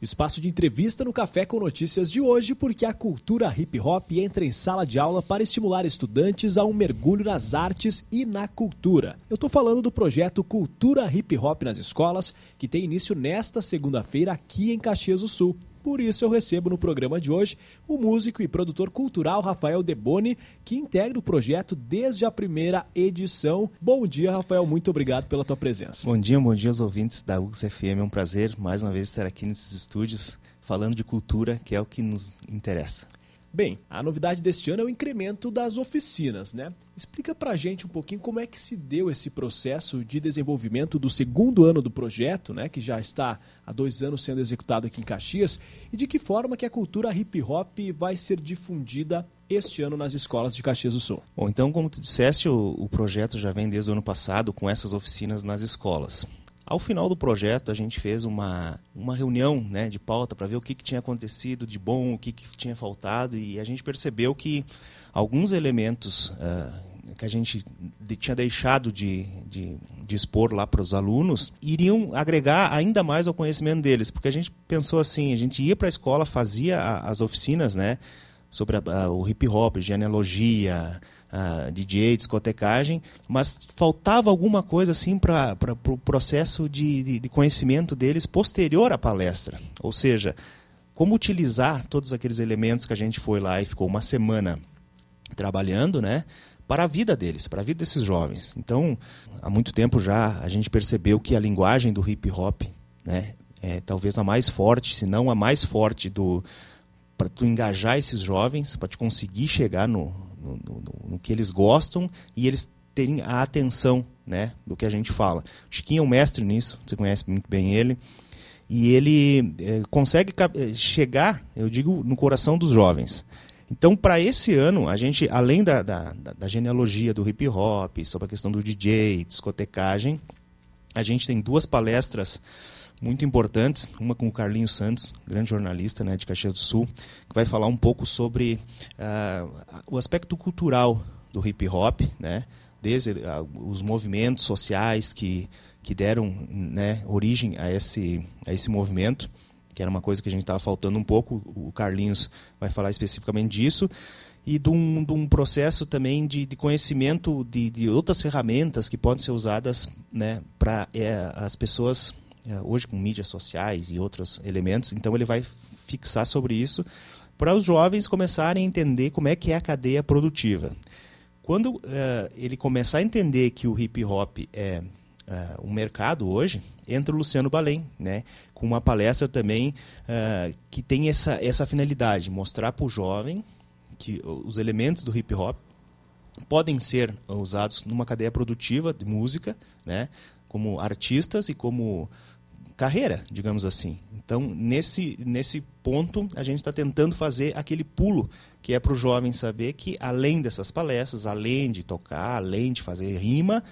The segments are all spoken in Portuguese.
Espaço de entrevista no Café com Notícias de hoje, porque a cultura hip hop entra em sala de aula para estimular estudantes a um mergulho nas artes e na cultura. Eu estou falando do projeto Cultura Hip Hop nas Escolas, que tem início nesta segunda-feira aqui em Caxias do Sul. Por isso eu recebo no programa de hoje o músico e produtor cultural Rafael Deboni, que integra o projeto desde a primeira edição. Bom dia, Rafael, muito obrigado pela tua presença. Bom dia, bom dia aos ouvintes da UX FM. É um prazer mais uma vez estar aqui nesses estúdios falando de cultura, que é o que nos interessa. Bem, a novidade deste ano é o incremento das oficinas, né? Explica pra gente um pouquinho como é que se deu esse processo de desenvolvimento do segundo ano do projeto, né? Que já está há dois anos sendo executado aqui em Caxias, e de que forma que a cultura hip hop vai ser difundida este ano nas escolas de Caxias do Sul. Bom, então, como tu disseste, o, o projeto já vem desde o ano passado com essas oficinas nas escolas. Ao final do projeto, a gente fez uma, uma reunião né, de pauta para ver o que, que tinha acontecido de bom, o que, que tinha faltado, e a gente percebeu que alguns elementos uh, que a gente de, tinha deixado de, de, de expor lá para os alunos iriam agregar ainda mais ao conhecimento deles, porque a gente pensou assim: a gente ia para a escola, fazia a, as oficinas né, sobre a, a, o hip hop, genealogia uh, DJ, discotecagem, mas faltava alguma coisa assim para o pro processo de, de, de conhecimento deles posterior à palestra. Ou seja, como utilizar todos aqueles elementos que a gente foi lá e ficou uma semana trabalhando, né? para a vida deles, para a vida desses jovens. Então, há muito tempo já a gente percebeu que a linguagem do hip hop, né, é talvez a mais forte, se não a mais forte do para tu engajar esses jovens, para te conseguir chegar no, no, no, no, que eles gostam e eles terem a atenção né, do que a gente fala. O Chiquinho é um mestre nisso, você conhece muito bem ele. E ele é, consegue eh, chegar, eu digo, no coração dos jovens. Então, para esse ano, a gente, além da, da, da, genealogia do hip hop, sobre a questão do DJ, discotecagem, a gente tem duas palestras muito importantes, uma com o Carlinhos Santos, grande jornalista né, de Caxias do Sul, que vai falar um pouco sobre uh, o aspecto cultural do hip hop, né, desde uh, os movimentos sociais que, que deram né, origem a esse, a esse movimento, que era uma coisa que a gente estava faltando um pouco, o Carlinhos vai falar especificamente disso, e de um, de um processo também de, de conhecimento de, de outras ferramentas que podem ser usadas né, para é, as pessoas hoje com mídias sociais e outros elementos. Então ele vai fixar sobre isso para os jovens começarem a entender como é que é a cadeia produtiva. Quando uh, ele começar a entender que o hip hop é uh, um mercado hoje, entra o Luciano Balém, né, com uma palestra também uh, que tem essa, essa finalidade, mostrar para o jovem que os elementos do hip hop podem ser usados numa cadeia produtiva de música, né, como artistas e como carreira, digamos assim. Então, nesse, nesse ponto, a gente está tentando fazer aquele pulo que é para o jovem saber que, além dessas palestras, além de tocar, além de fazer rima,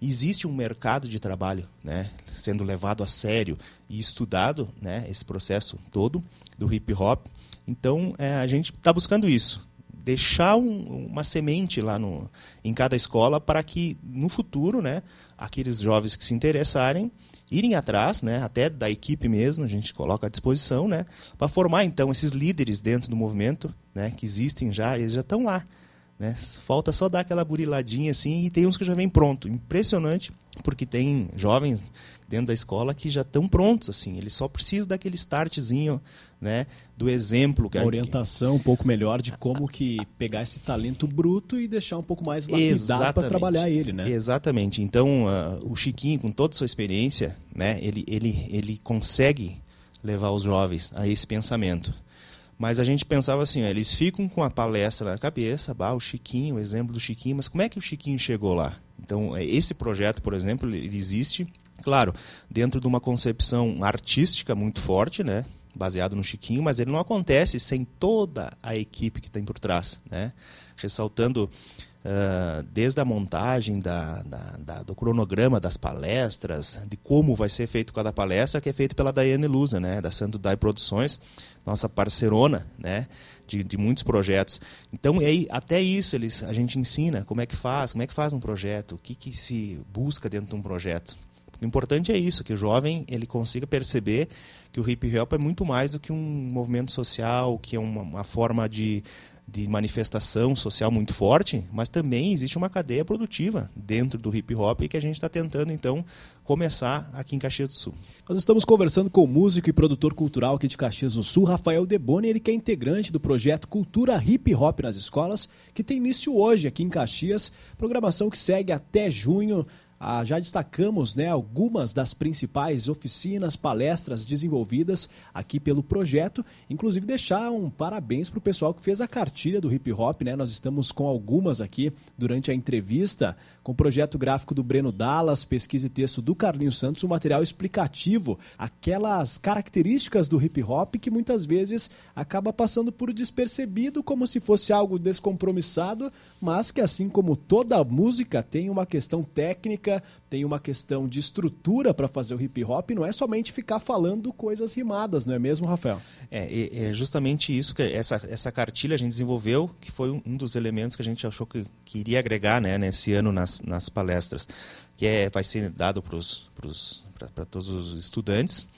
existe um mercado de trabalho né, sendo levado a sério e estudado né, esse processo todo do hip hop. Então, é, a gente está buscando isso. Deixar um, uma semente lá no, em cada escola para que, no futuro, né, aqueles jovens que se interessarem irem atrás, né, até da equipe mesmo, a gente coloca à disposição, né, para formar então esses líderes dentro do movimento, né, que existem já, eles já estão lá, né? Falta só dar aquela buriladinha assim e tem uns que já vem pronto. Impressionante, porque tem jovens dentro da escola que já estão prontos assim, eles só precisam daquele startzinho, né, do exemplo que a orientação um pouco melhor de como que pegar esse talento bruto e deixar um pouco mais lapidado para trabalhar ele, né? Exatamente. Então, uh, o Chiquinho com toda a sua experiência, né, ele ele ele consegue levar os jovens a esse pensamento. Mas a gente pensava assim, ó, eles ficam com a palestra na cabeça, bah, o Chiquinho, o exemplo do Chiquinho, mas como é que o Chiquinho chegou lá? Então, é, esse projeto, por exemplo, ele existe, claro, dentro de uma concepção artística muito forte, né? Baseado no Chiquinho, mas ele não acontece sem toda a equipe que tem por trás, né? Ressaltando uh, desde a montagem da, da, da, do cronograma das palestras, de como vai ser feito cada palestra, que é feito pela Daiane Lusa, né? Da Santo Dai Produções, nossa parceirona, né? De, de muitos projetos. Então, aí, até isso eles, a gente ensina como é que faz, como é que faz um projeto, o que, que se busca dentro de um projeto O importante é isso, que o jovem ele consiga perceber que o hip hop é muito mais do que um movimento social, que é uma, uma forma de de manifestação social muito forte, mas também existe uma cadeia produtiva dentro do hip hop que a gente está tentando então começar aqui em Caxias do Sul. Nós estamos conversando com o músico e produtor cultural aqui de Caxias do Sul, Rafael Deboni, ele que é integrante do projeto Cultura Hip Hop nas Escolas, que tem início hoje aqui em Caxias, programação que segue até junho. Ah, já destacamos né, algumas das principais oficinas, palestras desenvolvidas aqui pelo projeto. Inclusive, deixar um parabéns para o pessoal que fez a cartilha do hip hop. Né? Nós estamos com algumas aqui durante a entrevista, com o projeto gráfico do Breno Dallas, pesquisa e texto do Carlinhos Santos, um material explicativo, aquelas características do hip hop que muitas vezes acaba passando por despercebido, como se fosse algo descompromissado, mas que, assim como toda música, tem uma questão técnica tem uma questão de estrutura para fazer o hip hop, não é somente ficar falando coisas rimadas, não é mesmo, Rafael? É, é justamente isso que essa, essa cartilha a gente desenvolveu, que foi um, um dos elementos que a gente achou que, que iria agregar né, nesse ano nas, nas palestras, que é, vai ser dado para todos os estudantes,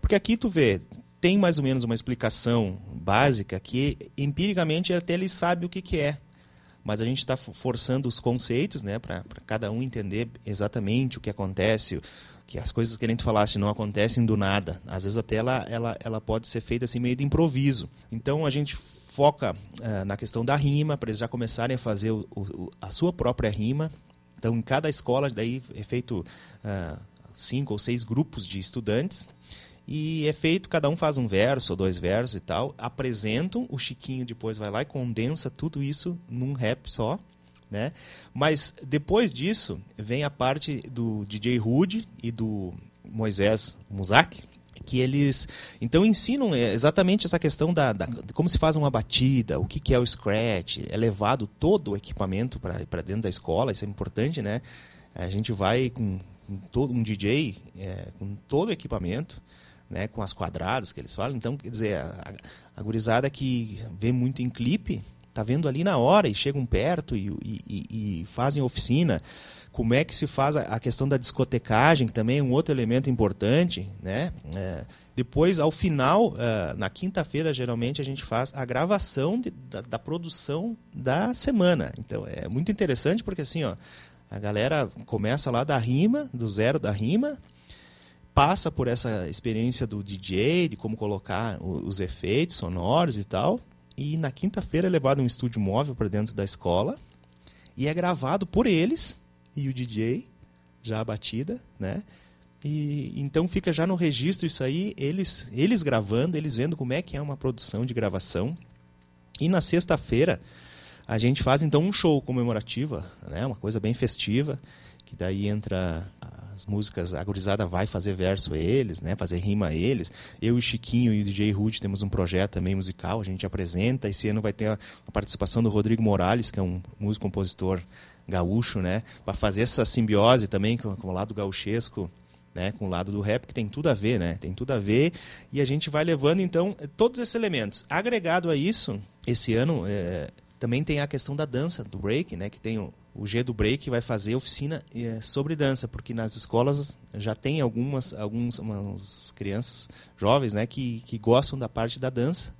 porque aqui tu vê, tem mais ou menos uma explicação básica que empiricamente até ele sabe o que, que é mas a gente está forçando os conceitos né, para cada um entender exatamente o que acontece, que as coisas que a gente falasse não acontecem do nada. Às vezes até ela, ela, ela pode ser feita assim meio de improviso. Então a gente foca uh, na questão da rima, para eles já começarem a fazer o, o, a sua própria rima. Então em cada escola daí é feito uh, cinco ou seis grupos de estudantes e é feito, cada um faz um verso ou dois versos e tal, apresentam, o Chiquinho depois vai lá e condensa tudo isso num rap só, né? Mas depois disso vem a parte do DJ Rude e do Moisés Muzak, que eles então ensinam exatamente essa questão da, da como se faz uma batida, o que, que é o scratch, é levado todo o equipamento para dentro da escola, isso é importante, né? A gente vai com, com todo um DJ é, com todo o equipamento né, com as quadradas que eles falam. Então, quer dizer, a, a gurizada que vê muito em clipe, tá vendo ali na hora e chegam perto e, e, e fazem oficina. Como é que se faz a, a, questão da discotecagem, que também é um outro elemento importante, né? É, depois, ao final, uh, na quinta-feira, geralmente, a gente faz a gravação de, da, da, produção da semana. Então, é muito interessante porque, assim, ó, a galera começa lá da rima, do zero da rima, passa por essa experiência do DJ, de como colocar os efeitos sonoros e tal. E na quinta-feira é levado um estúdio móvel para dentro da escola e é gravado por eles e o DJ, já a batida, né? E então fica já no registro isso aí, eles eles gravando, eles vendo como é que é uma produção de gravação. E na sexta-feira a gente faz então um show comemorativo, né? Uma coisa bem festiva, que daí entra as músicas, a gurizada vai fazer verso a eles, né, fazer rima a eles. Eu e Chiquinho e o DJ Rude temos um projeto também musical, a gente apresenta. Esse ano vai ter a, a participação do Rodrigo Morales, que é um músico compositor gaúcho, né, para fazer essa simbiose também com, com o lado gauchesco. Né, com o lado do rap que tem tudo a ver, né? Tem tudo a ver e a gente vai levando então todos esses elementos. Agregado a isso, esse ano é, também tem a questão da dança, do break, né? Que tem o, o G do Break vai fazer oficina é, sobre dança, porque nas escolas já tem algumas algumas crianças jovens né, que, que gostam da parte da dança.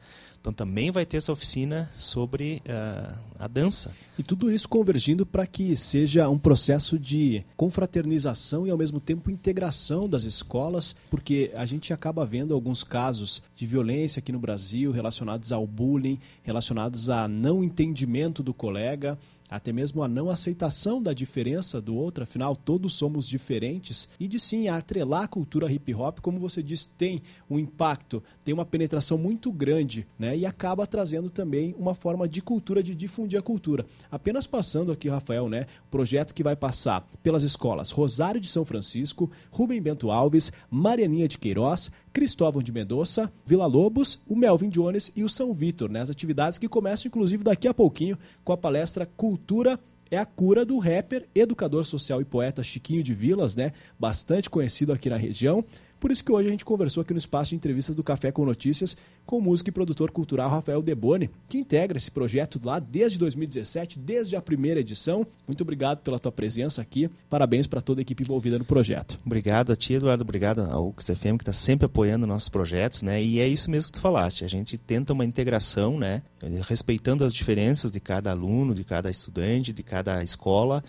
Então também vai ter essa oficina sobre uh, a dança. E tudo isso convergindo para que seja um processo de confraternização e ao mesmo tempo integração das escolas, porque a gente acaba vendo alguns casos de violência aqui no Brasil relacionados ao bullying, relacionados a não entendimento do colega, até mesmo a não aceitação da diferença do outro, afinal todos somos diferentes, e de sim atrelar a cultura hip hop, como você disse, tem um impacto, tem uma penetração muito grande, né? E acaba trazendo também uma forma de cultura, de difundir a cultura. Apenas passando aqui, Rafael, né? Projeto que vai passar pelas escolas Rosário de São Francisco, Rubem Bento Alves, Marianinha de Queiroz, Cristóvão de Mendonça, Vila Lobos, o Melvin Jones e o São Vitor, né? As atividades que começam, inclusive, daqui a pouquinho com a palestra Cultura é a cura do rapper, educador social e poeta Chiquinho de Vilas, né? Bastante conhecido aqui na região. Por isso que hoje a gente conversou aqui no espaço de entrevistas do Café com Notícias com o músico e produtor cultural Rafael Deboni, que integra esse projeto lá desde 2017, desde a primeira edição. Muito obrigado pela tua presença aqui. Parabéns para toda a equipe envolvida no projeto. Obrigado a ti, Eduardo. Obrigado ao UXFM, que está sempre apoiando nossos projetos, né? E é isso mesmo que tu falaste. A gente tenta uma integração, né? Respeitando as diferenças de cada aluno, de cada estudante, de cada escola,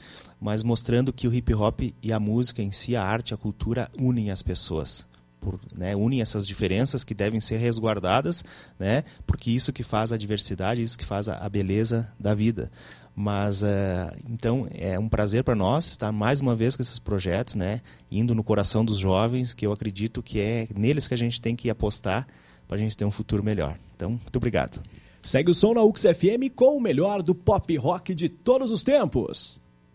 mas mostrando que o hip hop e a música em si, a arte, a cultura, unem as pessoas por, né, unem essas diferenças que devem ser resguardadas, né, porque isso que faz a diversidade, isso que faz a, a beleza da vida. Mas uh, então é um prazer para nós estar mais uma vez com esses projetos, né, indo no coração dos jovens, que eu acredito que é neles que a gente tem que apostar para a gente ter um futuro melhor. Então, muito obrigado. Segue o som na UXFM com o melhor do pop rock de todos os tempos.